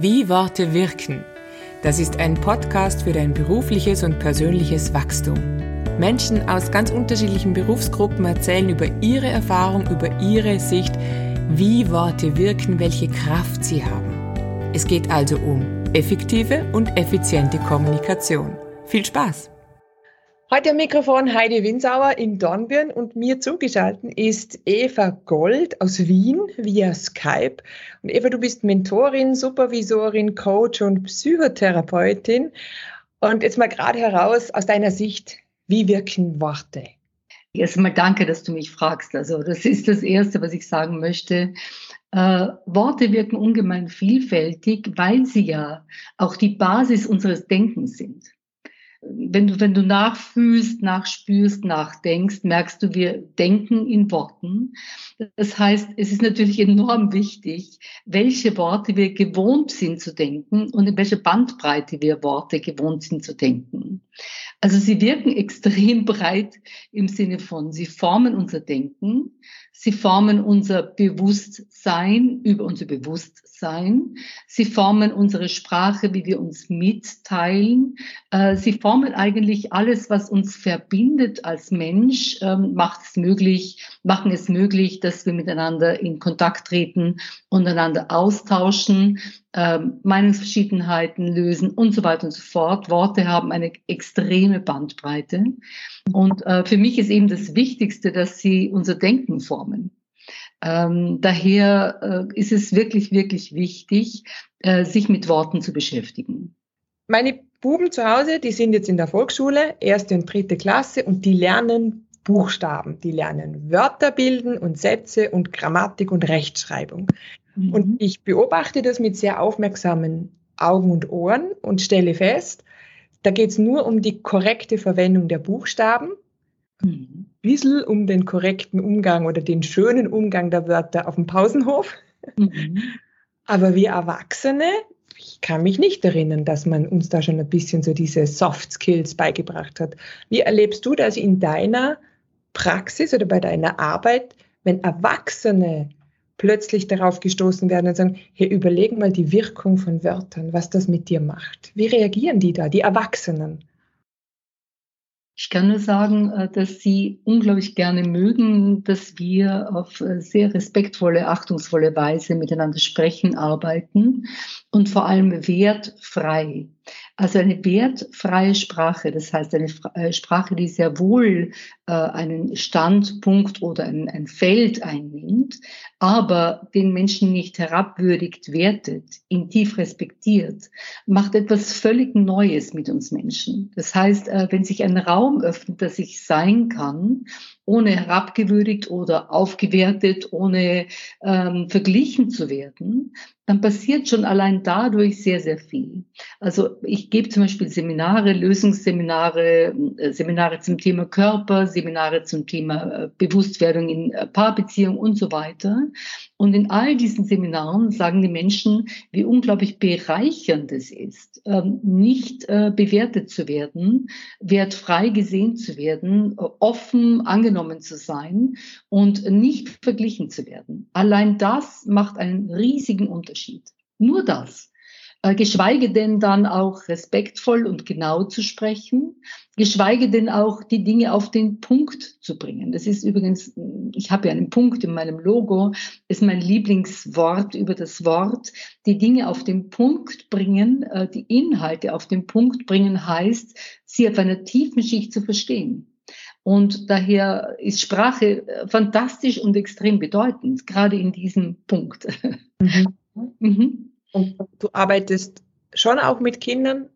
Wie Worte wirken. Das ist ein Podcast für dein berufliches und persönliches Wachstum. Menschen aus ganz unterschiedlichen Berufsgruppen erzählen über ihre Erfahrung, über ihre Sicht, wie Worte wirken, welche Kraft sie haben. Es geht also um effektive und effiziente Kommunikation. Viel Spaß! Heute am Mikrofon Heidi Winsauer in Dornbirn und mir zugeschaltet ist Eva Gold aus Wien via Skype. Und Eva, du bist Mentorin, Supervisorin, Coach und Psychotherapeutin. Und jetzt mal gerade heraus aus deiner Sicht, wie wirken Worte? Erstmal danke, dass du mich fragst. Also das ist das Erste, was ich sagen möchte. Äh, Worte wirken ungemein vielfältig, weil sie ja auch die Basis unseres Denkens sind wenn du, wenn du nachfühlst, nachspürst, nachdenkst, merkst du, wir denken in Worten. Das heißt, es ist natürlich enorm wichtig, welche Worte wir gewohnt sind zu denken und in welcher Bandbreite wir Worte gewohnt sind zu denken. Also sie wirken extrem breit im Sinne von, sie formen unser Denken, sie formen unser Bewusstsein über unser Bewusstsein, sie formen unsere Sprache, wie wir uns mitteilen, äh, sie formen eigentlich alles, was uns verbindet als Mensch, ähm, macht es möglich, machen es möglich, dass wir miteinander in Kontakt treten, untereinander austauschen, ähm, Meinungsverschiedenheiten lösen und so weiter und so fort. Worte haben eine extreme Bandbreite. Und äh, für mich ist eben das Wichtigste, dass sie unser Denken formen. Ähm, daher äh, ist es wirklich, wirklich wichtig, äh, sich mit Worten zu beschäftigen. Meine Buben zu Hause, die sind jetzt in der Volksschule, erste und dritte Klasse, und die lernen Buchstaben. Die lernen Wörter bilden und Sätze und Grammatik und Rechtschreibung. Mhm. Und ich beobachte das mit sehr aufmerksamen Augen und Ohren und stelle fest, da geht es nur um die korrekte Verwendung der Buchstaben, mhm. bisschen um den korrekten Umgang oder den schönen Umgang der Wörter auf dem Pausenhof. Mhm. Aber wir Erwachsene, ich kann mich nicht erinnern, dass man uns da schon ein bisschen so diese Soft Skills beigebracht hat. Wie erlebst du das in deiner Praxis oder bei deiner Arbeit, wenn Erwachsene plötzlich darauf gestoßen werden und sagen, hey, überleg mal die Wirkung von Wörtern, was das mit dir macht. Wie reagieren die da, die Erwachsenen? Ich kann nur sagen, äh, dass sie unglaublich gerne mögen, dass wir auf äh, sehr respektvolle, achtungsvolle Weise miteinander sprechen, arbeiten und vor allem wertfrei. Also eine wertfreie Sprache, das heißt eine äh, Sprache, die sehr wohl äh, einen Standpunkt oder ein, Feld einnimmt, aber den Menschen nicht herabwürdigt, wertet, ihn tief respektiert, macht etwas völlig Neues mit uns Menschen. Das heißt, äh, wenn sich ein Raum öffnet, dass ich sein kann, ohne herabgewürdigt oder aufgewertet, ohne ähm, verglichen zu werden, dann passiert schon allein dadurch sehr, sehr viel. Also ich gebe zum Beispiel Seminare, Lösungsseminare, äh, Seminare zum Thema Körper, Seminare zum Thema äh, Bewusstwerdung in äh, Paarbeziehung und so weiter. Und in all diesen Seminaren sagen die Menschen, wie unglaublich bereichernd es ist, ähm, nicht bewertet zu werden, wertfrei gesehen zu werden, offen angenommen zu sein und nicht verglichen zu werden. Allein das macht einen riesigen Unterschied. Nur das. Äh, geschweige denn dann auch respektvoll und genau zu sprechen, geschweige denn auch die Dinge auf den Punkt zu bringen. Das ist übrigens, ich habe ja einen Punkt in meinem Logo, ist mein Lieblingswort über das Wort. Die Dinge auf den Punkt bringen, äh, die Inhalte auf den Punkt bringen, heißt, sie auf einer tiefen Schicht zu verstehen. Und daher ist Sprache äh, fantastisch und extrem bedeutend, gerade in diesem Punkt. Mhm. Mhm. Du arbeitest schon auch mit Kindern.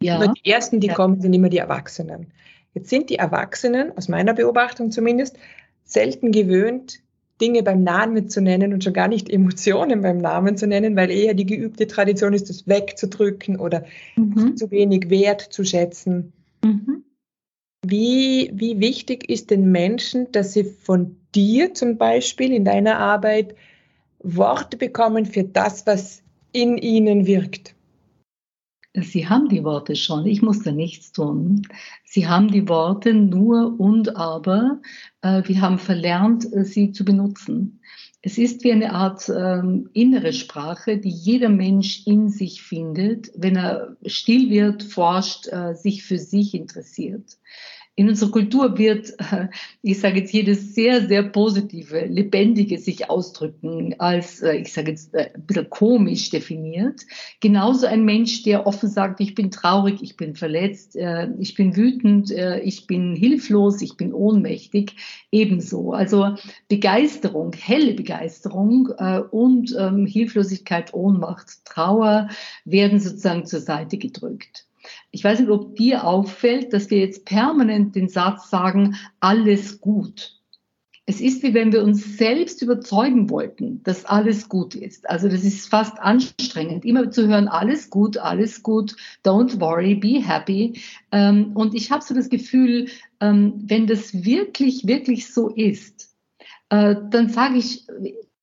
Ja. Nur die ersten, die ja. kommen, sind immer die Erwachsenen. Jetzt sind die Erwachsenen, aus meiner Beobachtung zumindest, selten gewöhnt, Dinge beim Namen zu nennen und schon gar nicht Emotionen beim Namen zu nennen, weil eher die geübte Tradition ist, das wegzudrücken oder mhm. zu wenig Wert zu schätzen. Mhm. Wie, wie wichtig ist den Menschen, dass sie von dir zum Beispiel in deiner Arbeit Worte bekommen für das, was in ihnen wirkt? Sie haben die Worte schon, ich muss da nichts tun. Sie haben die Worte nur und aber, äh, wir haben verlernt, äh, sie zu benutzen. Es ist wie eine Art ähm, innere Sprache, die jeder Mensch in sich findet, wenn er still wird, forscht, äh, sich für sich interessiert in unserer Kultur wird, äh, ich sage jetzt jedes sehr, sehr positive, lebendige sich ausdrücken als, äh, ich sage jetzt äh, ein bisschen komisch definiert. Genauso ein Mensch, der offen sagt, ich bin traurig, ich bin verletzt, ich bin wütend, ich bin hilflos, ich bin ohnmächtig, ebenso. Also Begeisterung, helle Begeisterung und ähm, Hilflosigkeit, Ohnmacht, Trauer werden sozusagen zur Seite gedrückt. Ich weiß nicht, ob dir auffällt, dass wir jetzt permanent den Satz sagen, alles gut. Es ist wie wenn wir uns selbst überzeugen wollten, dass alles gut ist. Also das ist fast anstrengend, immer zu hören, alles gut, alles gut, don't worry, be happy. Ähm, und ich habe so das Gefühl, ähm, wenn das wirklich, wirklich so ist, äh, dann sage ich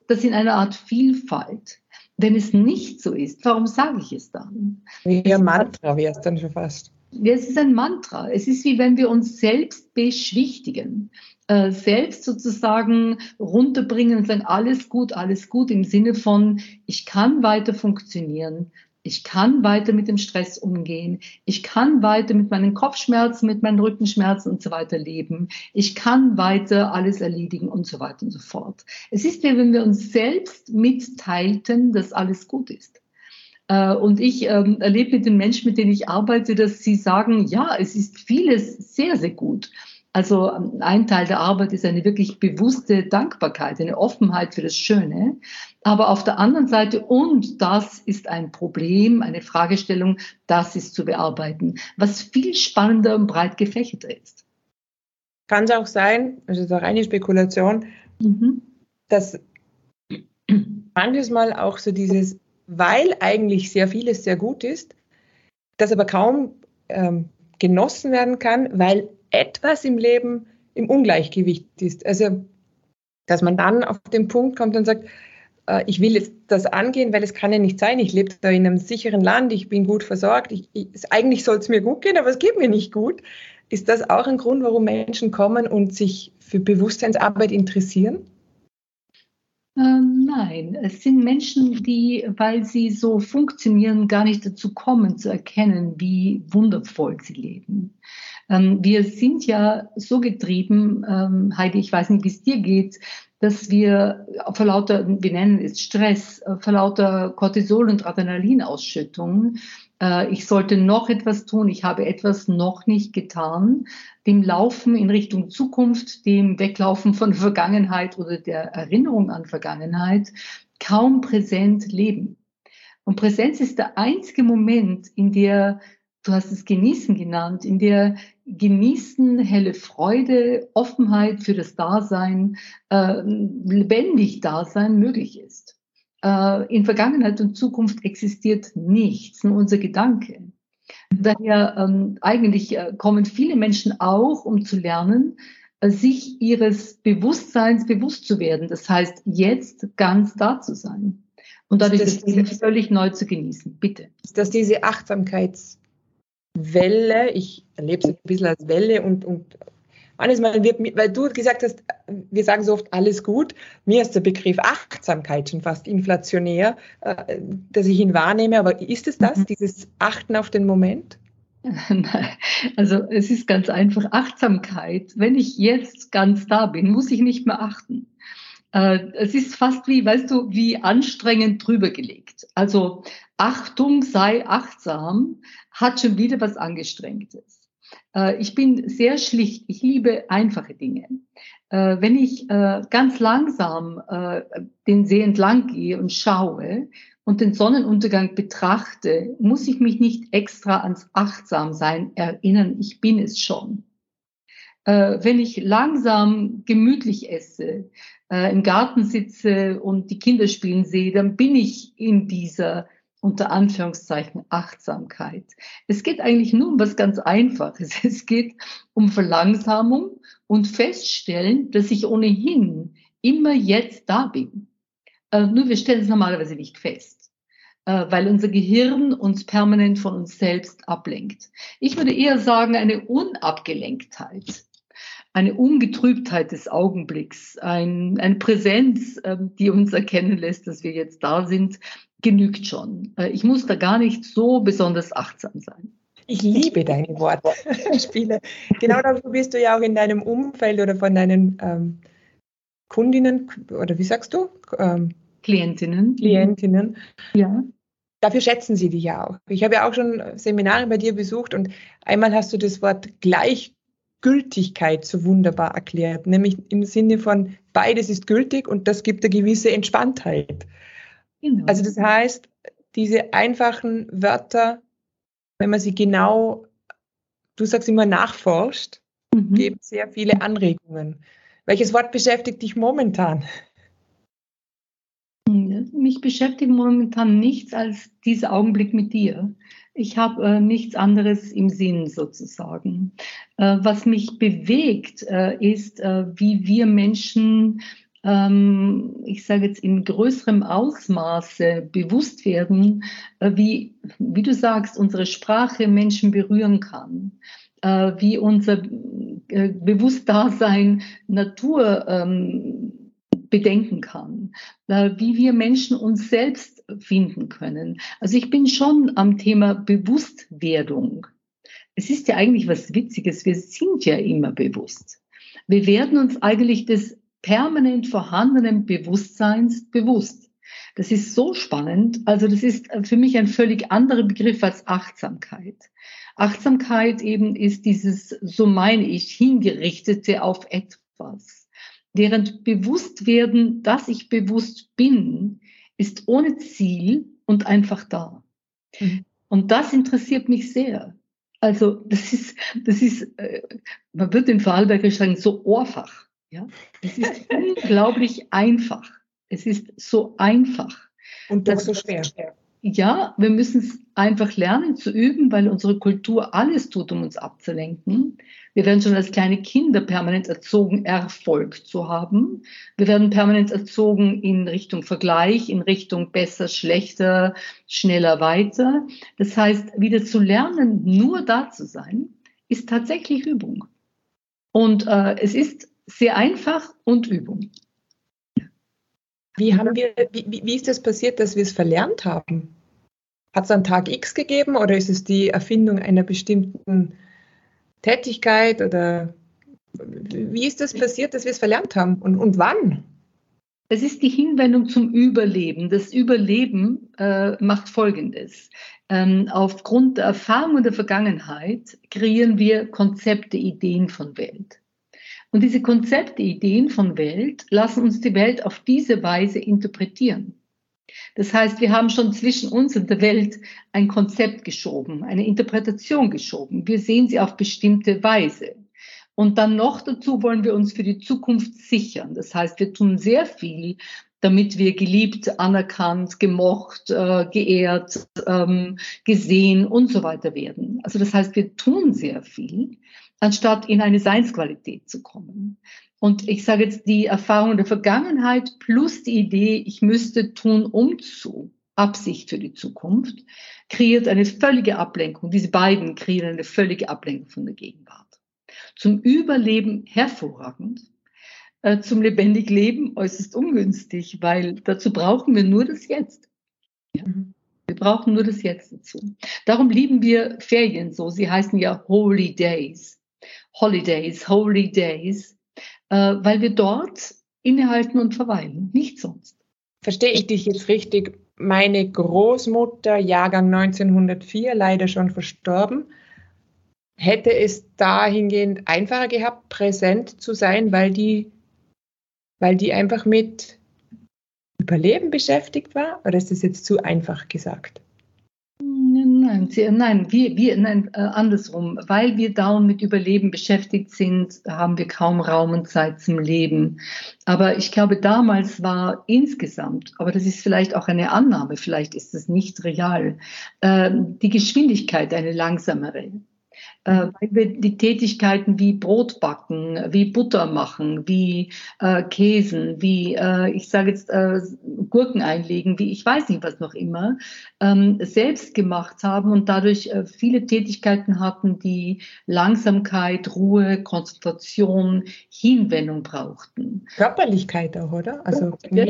das in einer Art Vielfalt. Wenn es nicht so ist, warum sage ich es dann? Wie ein Mantra wäre es dann schon fast. Es ist ein Mantra. Es ist wie wenn wir uns selbst beschwichtigen, äh, selbst sozusagen runterbringen und sagen, alles gut, alles gut im Sinne von, ich kann weiter funktionieren, ich kann weiter mit dem Stress umgehen. Ich kann weiter mit meinen Kopfschmerzen, mit meinen Rückenschmerzen und so weiter leben. Ich kann weiter alles erledigen und so weiter und so fort. Es ist wie wenn wir uns selbst mitteilten, dass alles gut ist. Äh, und ich ähm, erlebe mit den Menschen, mit denen ich arbeite, dass sie sagen, ja, es ist vieles sehr, sehr gut. Also ähm, ein Teil der Arbeit ist eine wirklich bewusste Dankbarkeit, eine Offenheit für das Schöne. Aber auf der anderen Seite, und das ist ein Problem, eine Fragestellung, das ist zu bearbeiten, was viel spannender und breit gefächerter ist. Kann es auch sein, das ist eine reine Spekulation, mhm. dass manches Mal auch so dieses, weil eigentlich sehr vieles sehr gut ist, das aber kaum ähm, genossen werden kann, weil etwas im Leben im Ungleichgewicht ist. Also, dass man dann auf den Punkt kommt und sagt, äh, ich will jetzt das angehen, weil es kann ja nicht sein. Ich lebe da in einem sicheren Land, ich bin gut versorgt. Ich, ich, eigentlich soll es mir gut gehen, aber es geht mir nicht gut. Ist das auch ein Grund, warum Menschen kommen und sich für Bewusstseinsarbeit interessieren? Äh, nein, es sind Menschen, die, weil sie so funktionieren, gar nicht dazu kommen zu erkennen, wie wundervoll sie leben. Ähm, wir sind ja so getrieben, ähm, Heidi, ich weiß nicht, wie es dir geht, dass wir vor lauter, wir nennen es Stress, äh, vor lauter Cortisol- und Adrenalinausschüttung, äh, ich sollte noch etwas tun, ich habe etwas noch nicht getan, dem Laufen in Richtung Zukunft, dem Weglaufen von Vergangenheit oder der Erinnerung an Vergangenheit kaum präsent leben. Und Präsenz ist der einzige Moment, in der du hast es Genießen genannt, in der Genießen, helle Freude, Offenheit für das Dasein, äh, lebendig Dasein möglich ist. Äh, in Vergangenheit und Zukunft existiert nichts, nur unser Gedanke. Daher ähm, eigentlich äh, kommen viele Menschen auch, um zu lernen, äh, sich ihres Bewusstseins bewusst zu werden. Das heißt, jetzt ganz da zu sein. Und dadurch ist das völlig neu zu genießen. Bitte. Ist das diese Achtsamkeits- Welle, ich erlebe es ein bisschen als Welle und, und wird, weil du gesagt hast, wir sagen so oft alles gut, mir ist der Begriff Achtsamkeit schon fast inflationär, äh, dass ich ihn wahrnehme, aber ist es das, mhm. dieses Achten auf den Moment? Also es ist ganz einfach Achtsamkeit. Wenn ich jetzt ganz da bin, muss ich nicht mehr achten. Äh, es ist fast wie, weißt du, wie anstrengend drüber gelegt. Also Achtung, sei achtsam, hat schon wieder was Angestrengtes. Äh, ich bin sehr schlicht, ich liebe einfache Dinge. Äh, wenn ich äh, ganz langsam den See entlang gehe und schaue und den Sonnenuntergang betrachte, muss ich mich nicht extra ans Achtsamsein erinnern, ich bin es schon. Wenn ich langsam gemütlich esse, im Garten sitze und die Kinder spielen sehe, dann bin ich in dieser unter Anführungszeichen Achtsamkeit. Es geht eigentlich nur um was ganz Einfaches. Es geht um Verlangsamung und feststellen, dass ich ohnehin immer jetzt da bin. Äh, nur wir stellen es normalerweise nicht fest, äh, weil unser Gehirn uns permanent von uns selbst ablenkt. Ich würde eher sagen, eine Unabgelenktheit. eine Ungetrübtheit des Augenblicks, ein, eine Präsenz, äh, die uns erkennen lässt, dass wir jetzt da sind, genügt schon. Äh, ich muss da gar nicht so besonders achtsam sein. Ich liebe deine Wortspiele. genau dafür bist du ja auch in deinem Umfeld oder von deinen ähm, Kundinnen oder wie sagst du? Ähm, Klientinnen. Klientinnen. Ja. Dafür schätzen sie dich ja auch. Ich habe ja auch schon Seminare bei dir besucht und einmal hast du das Wort Gleichgültigkeit so wunderbar erklärt, nämlich im Sinne von beides ist gültig und das gibt eine gewisse Entspanntheit. Genau. Also das heißt, diese einfachen Wörter, wenn man sie genau, du sagst immer nachforscht, mhm. geben sehr viele Anregungen. Welches Wort beschäftigt dich momentan? Mich beschäftigt momentan nichts als dieser Augenblick mit dir. Ich habe äh, nichts anderes im Sinn sozusagen. Äh, was mich bewegt, äh, ist, äh, wie wir Menschen, ich sage jetzt in größerem Ausmaße bewusst werden, äh, wie, wie du sagst, unsere Sprache Menschen berühren kann äh, wie unser äh, Bewusstdasein Natur ähm, bedenken kann, wie wir Menschen uns selbst finden können. Also ich bin schon am Thema Bewusstwerdung. Es ist ja eigentlich was Witziges, wir sind ja immer bewusst. Wir werden uns eigentlich des permanent vorhandenen Bewusstseins bewusst. Das ist so spannend. Also das ist für mich ein völlig anderer Begriff als Achtsamkeit. Achtsamkeit eben ist dieses, so meine ich, hingerichtete auf etwas. Während Bewusstwerden, dass ich bewusst bin, ist ohne Ziel und einfach da. Mhm. Und das interessiert mich sehr. Also das ist, das ist, äh, man wird in Vorarlberger sagen, so ohrfach. Ja? Es ist unglaublich einfach. Es ist so einfach. Und doch so schwer. Ja, wir müssen es einfach lernen zu üben, weil unsere Kultur alles tut, um uns abzulenken. Wir werden schon als kleine Kinder permanent erzogen, Erfolg zu haben. Wir werden permanent erzogen in Richtung Vergleich, in Richtung besser, schlechter, schneller, weiter. Das heißt, wieder zu lernen, nur da zu sein, ist tatsächlich Übung. Und äh, es ist sehr einfach und Übung. Wie, haben wir, wie, wie ist das passiert, dass wir es verlernt haben? Hat es einen Tag X gegeben oder ist es die Erfindung einer bestimmten Tätigkeit oder wie ist das passiert, dass wir es verlernt haben und, und wann? Es ist die Hinwendung zum Überleben. Das Überleben äh, macht Folgendes. Ähm, aufgrund der Erfahrung der Vergangenheit kreieren wir Konzepte, Ideen von Welt. Und diese Konzepte, Ideen von Welt lassen uns die Welt auf diese Weise interpretieren. Das heißt, wir haben schon zwischen uns und der Welt ein Konzept geschoben, eine Interpretation geschoben. Wir sehen sie auf bestimmte Weise. Und dann noch dazu wollen wir uns für die Zukunft sichern. Das heißt, wir tun sehr viel, damit wir geliebt, anerkannt, gemocht, äh, geehrt, ähm, gesehen und so weiter werden. Also das heißt, wir tun sehr viel, anstatt in eine Seinsqualität zu kommen. Und ich sage jetzt die Erfahrung der Vergangenheit plus die Idee, ich müsste tun, um zu, Absicht für die Zukunft, kreiert eine völlige Ablenkung. Diese beiden kreieren eine völlige Ablenkung von der Gegenwart. Zum Überleben hervorragend, äh, zum lebendig Leben äußerst ungünstig, weil dazu brauchen wir nur das Jetzt. Ja. Wir brauchen nur das Jetzt dazu. Darum lieben wir Ferien so. Sie heißen ja Holy Days. Holidays, Holy Days, äh, weil wir dort innehalten und verweilen, nicht sonst. Verstehe ich dich jetzt richtig? Meine Großmutter, Jahrgang 1904, leider schon verstorben, hätte es dahingehend einfacher gehabt, präsent zu sein, weil die, weil die einfach mit Überleben beschäftigt war? Oder ist das jetzt zu einfach gesagt? Nein, nein, wir, wir, nein, äh, andersrum. Weil wir dauernd mit Überleben beschäftigt sind, haben wir kaum Raum und Zeit zum Leben. Aber ich glaube, damals war insgesamt, aber das ist vielleicht auch eine Annahme, vielleicht ist es nicht real, äh, die Geschwindigkeit eine langsamere. Äh, weil wir die Tätigkeiten wie Brot backen, wie Butter machen, wie äh, Käsen, wie äh, ich sage jetzt äh, Gurken einlegen, wie ich weiß nicht was noch immer, ähm, selbst gemacht haben und dadurch äh, viele Tätigkeiten hatten, die Langsamkeit, Ruhe, Konzentration, Hinwendung brauchten. Körperlichkeit auch, oder? Also ja.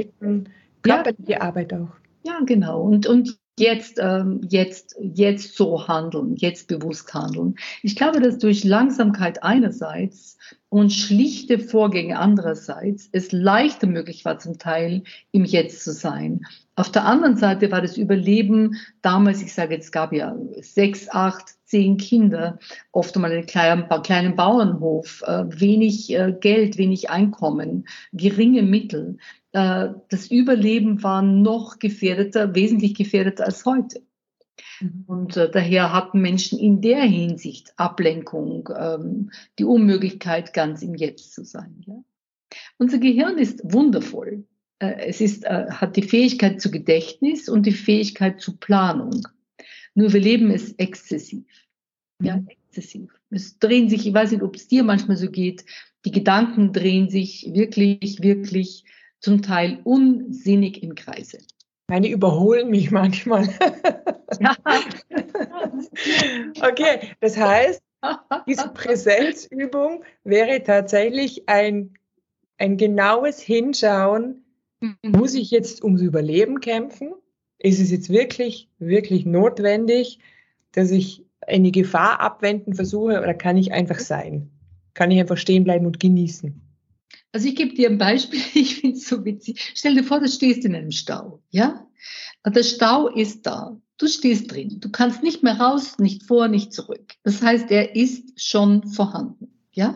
körperliche ja. Arbeit auch. Ja, genau. Und, und jetzt, ähm, jetzt, jetzt so handeln, jetzt bewusst handeln. Ich glaube, dass durch Langsamkeit einerseits und schlichte Vorgänge andererseits es leichter möglich war, zum Teil im Jetzt zu sein. Auf der anderen Seite war das Überleben damals, ich sage jetzt, es gab ja sechs, acht, zehn Kinder, oft einmal einen kleinen, kleinen Bauernhof, äh, wenig äh, Geld, wenig Einkommen, geringe Mittel. Äh, das Überleben war noch gefährdeter, wesentlich gefährdeter als heute. Mhm. Und äh, daher hatten Menschen in der Hinsicht Ablenkung, ähm, die Unmöglichkeit, ganz im Jetzt zu sein. Ja? Unser Gehirn ist wundervoll. Äh, es ist, äh, hat die Fähigkeit zu Gedächtnis und die Fähigkeit zu Planung. Nur wir leben es exzessiv. Ja, mhm. exzessiv. Es drehen sich, ich weiß nicht, ob es dir manchmal so geht, die Gedanken drehen sich wirklich, wirklich zum Teil unsinnig im Kreise. Meine überholen mich manchmal. Ja. okay, das heißt, diese Präsenzübung wäre tatsächlich ein, ein genaues Hinschauen, mhm. muss ich jetzt ums Überleben kämpfen? Ist es jetzt wirklich, wirklich notwendig, dass ich eine Gefahr abwenden versuche oder kann ich einfach sein? Kann ich einfach stehen bleiben und genießen? Also ich gebe dir ein Beispiel, ich finde es so witzig. Stell dir vor, du stehst in einem Stau, ja? Der Stau ist da. Du stehst drin. Du kannst nicht mehr raus, nicht vor, nicht zurück. Das heißt, er ist schon vorhanden. Ja?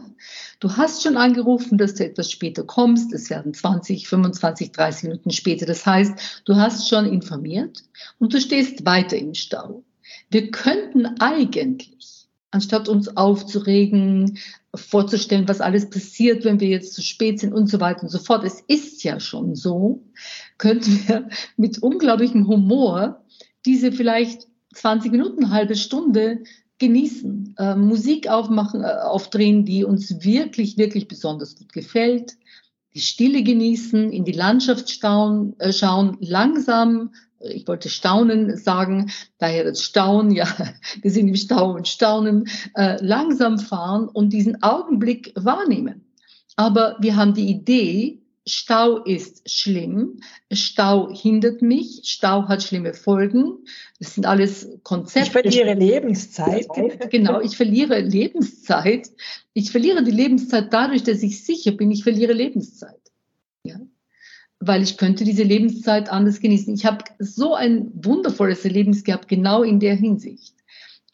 Du hast schon angerufen, dass du etwas später kommst. Es werden 20, 25, 30 Minuten später. Das heißt, du hast schon informiert und du stehst weiter im Stau. Wir könnten eigentlich, anstatt uns aufzuregen, vorzustellen, was alles passiert, wenn wir jetzt zu spät sind und so weiter und so fort. Es ist ja schon so, könnten wir mit unglaublichem Humor diese vielleicht 20 Minuten, halbe Stunde genießen, äh, Musik aufmachen, äh, aufdrehen, die uns wirklich, wirklich besonders gut gefällt, die Stille genießen, in die Landschaft stauen, äh, schauen, langsam ich wollte staunen sagen, daher das Staunen, ja, wir sind im Stau und staunen, äh, langsam fahren und diesen Augenblick wahrnehmen. Aber wir haben die Idee, Stau ist schlimm, Stau hindert mich, Stau hat schlimme Folgen. Das sind alles Konzepte. Ich verliere Lebenszeit. Genau, ich verliere Lebenszeit. Ich verliere die Lebenszeit dadurch, dass ich sicher bin, ich verliere Lebenszeit. Weil ich könnte diese Lebenszeit anders genießen. Ich habe so ein wundervolles Erlebnis gehabt, genau in der Hinsicht.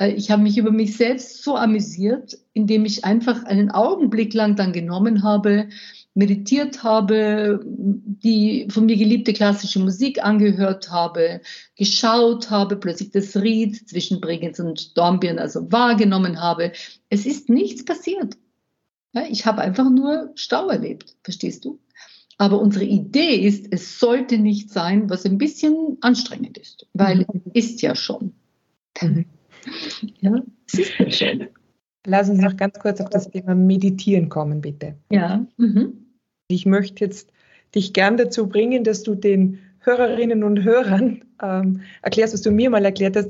Äh, ich habe mich über mich selbst so amüsiert, indem ich einfach einen Augenblick lang dann genommen habe, meditiert habe, die von mir geliebte klassische Musik angehört habe, geschaut habe, plötzlich das Ried zwischen Bregenz und Dornbirn also wahrgenommen habe. Es ist nichts passiert. Ich habe einfach nur Stau erlebt, verstehst du? Aber unsere Idee ist, es sollte nicht sein, was ein bisschen anstrengend ist, weil mhm. es ist ja schon. Mhm. Ja, es ist ja schon. Lass uns noch ganz kurz auf das Thema Meditieren kommen, bitte. Ja. Mhm. Ich möchte jetzt dich gern dazu bringen, dass du den Hörerinnen und Hörern ähm, erklärst, was du mir mal erklärt hast.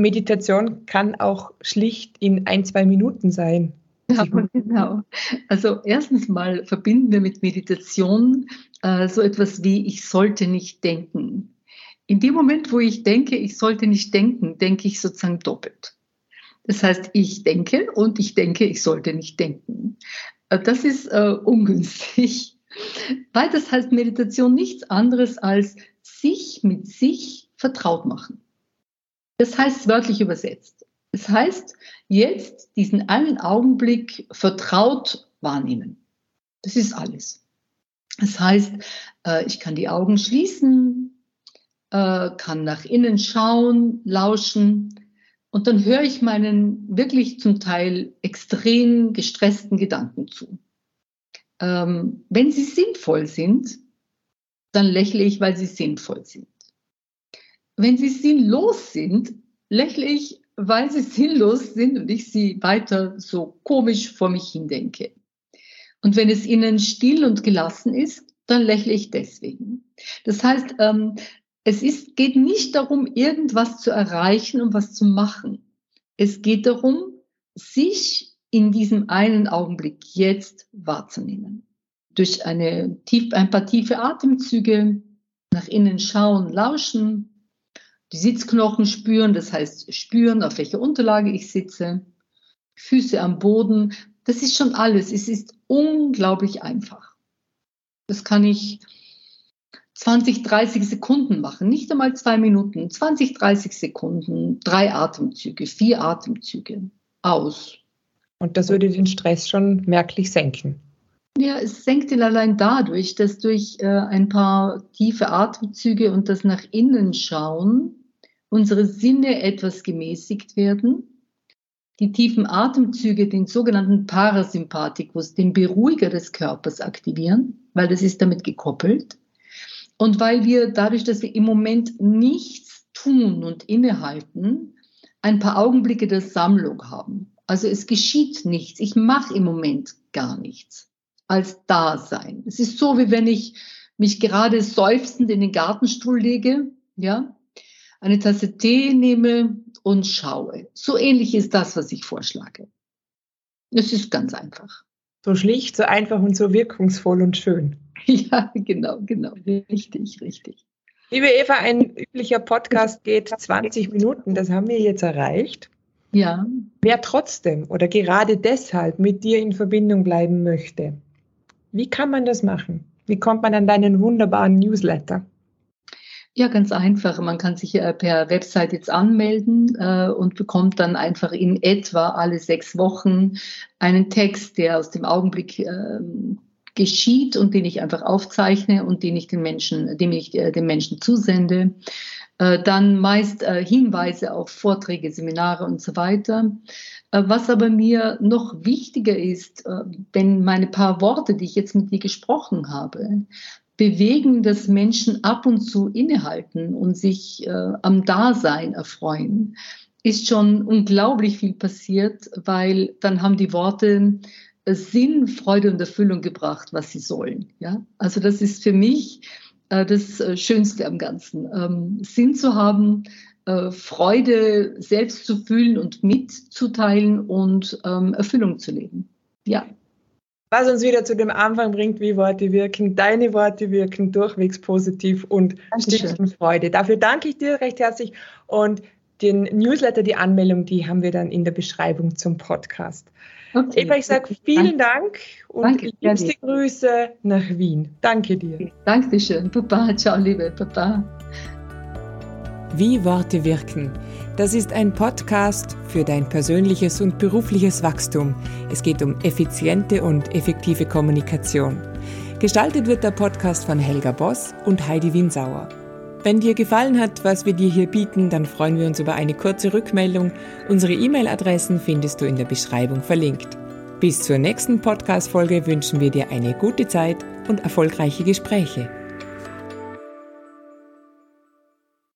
Meditation kann auch schlicht in ein, zwei Minuten sein. Ja, genau. Also erstens mal verbinden wir mit Meditation äh, so etwas wie ich sollte nicht denken. In dem Moment, wo ich denke, ich sollte nicht denken, denke ich sozusagen doppelt. Das heißt, ich denke und ich denke, ich sollte nicht denken. Äh, das ist äh, ungünstig, weil das heißt Meditation nichts anderes als sich mit sich vertraut machen. Das heißt wörtlich übersetzt. Das heißt, jetzt diesen einen Augenblick vertraut wahrnehmen. Das ist alles. Das heißt, äh, ich kann die Augen schließen, äh, kann nach innen schauen, lauschen und dann höre ich meinen wirklich zum Teil extrem gestressten Gedanken zu. Ähm, wenn sie sinnvoll sind, dann lächle ich, weil sie sinnvoll sind. Wenn sie sinnlos sind, lächle ich, weil sie sinnlos sind und ich sie weiter so komisch vor mich hindenke. Und wenn es ihnen still und gelassen ist, dann lächle ich deswegen. Das heißt, ähm, es ist, geht nicht darum, irgendwas zu erreichen und was zu machen. Es geht darum, sich in diesem einen Augenblick jetzt wahrzunehmen. Durch eine tief, ein paar tiefe Atemzüge, nach innen schauen, lauschen, die Sitzknochen spüren, das heißt spüren, auf welcher Unterlage ich sitze, Füße am Boden. Das ist schon alles. Es ist unglaublich einfach. Das kann ich 20, 30 Sekunden machen, nicht einmal zwei Minuten, 20, 30 Sekunden, drei Atemzüge, vier Atemzüge aus. Und das würde den Stress schon merklich senken. Ja, es senkt ihn allein dadurch, dass durch äh, ein paar tiefe Atemzüge und das nach innen schauen unsere Sinne etwas gemäßigt werden. Die tiefen Atemzüge den sogenannten Parasympathikus, den Beruhiger des Körpers aktivieren, weil das ist damit gekoppelt. Und weil wir dadurch, dass wir im Moment nichts tun und innehalten, ein paar Augenblicke der Sammlung haben. Also es geschieht nichts. Ich mache im Moment gar nichts als Dasein. Es ist so, wie wenn ich mich gerade seufzend in den Gartenstuhl lege, ja, eine Tasse Tee nehme und schaue. So ähnlich ist das, was ich vorschlage. Es ist ganz einfach. So schlicht, so einfach und so wirkungsvoll und schön. Ja, genau, genau. Richtig, richtig. Liebe Eva, ein üblicher Podcast geht 20 Minuten. Das haben wir jetzt erreicht. Ja. Wer trotzdem oder gerade deshalb mit dir in Verbindung bleiben möchte, wie kann man das machen? Wie kommt man an deinen wunderbaren Newsletter? Ja, ganz einfach. Man kann sich äh, per Website jetzt anmelden äh, und bekommt dann einfach in etwa alle sechs Wochen einen Text, der aus dem Augenblick äh, geschieht und den ich einfach aufzeichne und den ich den Menschen, dem ich äh, den Menschen zusende. Dann meist Hinweise auf Vorträge, Seminare und so weiter. Was aber mir noch wichtiger ist, wenn meine paar Worte, die ich jetzt mit dir gesprochen habe, bewegen, dass Menschen ab und zu innehalten und sich am Dasein erfreuen, ist schon unglaublich viel passiert, weil dann haben die Worte Sinn, Freude und Erfüllung gebracht, was sie sollen. Ja? Also das ist für mich äh, das äh, Schönste am Ganzen. Ähm, Sinn zu haben, äh, Freude selbst zu fühlen und mitzuteilen und ähm, Erfüllung zu leben. Ja. Was uns wieder zu dem Anfang bringt, wie Worte wirken. Deine Worte wirken durchwegs positiv und stiften Freude. Dafür danke ich dir recht herzlich und den Newsletter, die Anmeldung, die haben wir dann in der Beschreibung zum Podcast. Okay. Eva, ich sage vielen Dank und Danke, liebste Grüße nach Wien. Danke dir. Danke schön. Papa, ciao, liebe Papa. Wie Worte wirken. Das ist ein Podcast für dein persönliches und berufliches Wachstum. Es geht um effiziente und effektive Kommunikation. Gestaltet wird der Podcast von Helga Boss und Heidi Winsauer. Wenn dir gefallen hat, was wir dir hier bieten, dann freuen wir uns über eine kurze Rückmeldung. Unsere E-Mail-Adressen findest du in der Beschreibung verlinkt. Bis zur nächsten Podcast-Folge wünschen wir dir eine gute Zeit und erfolgreiche Gespräche.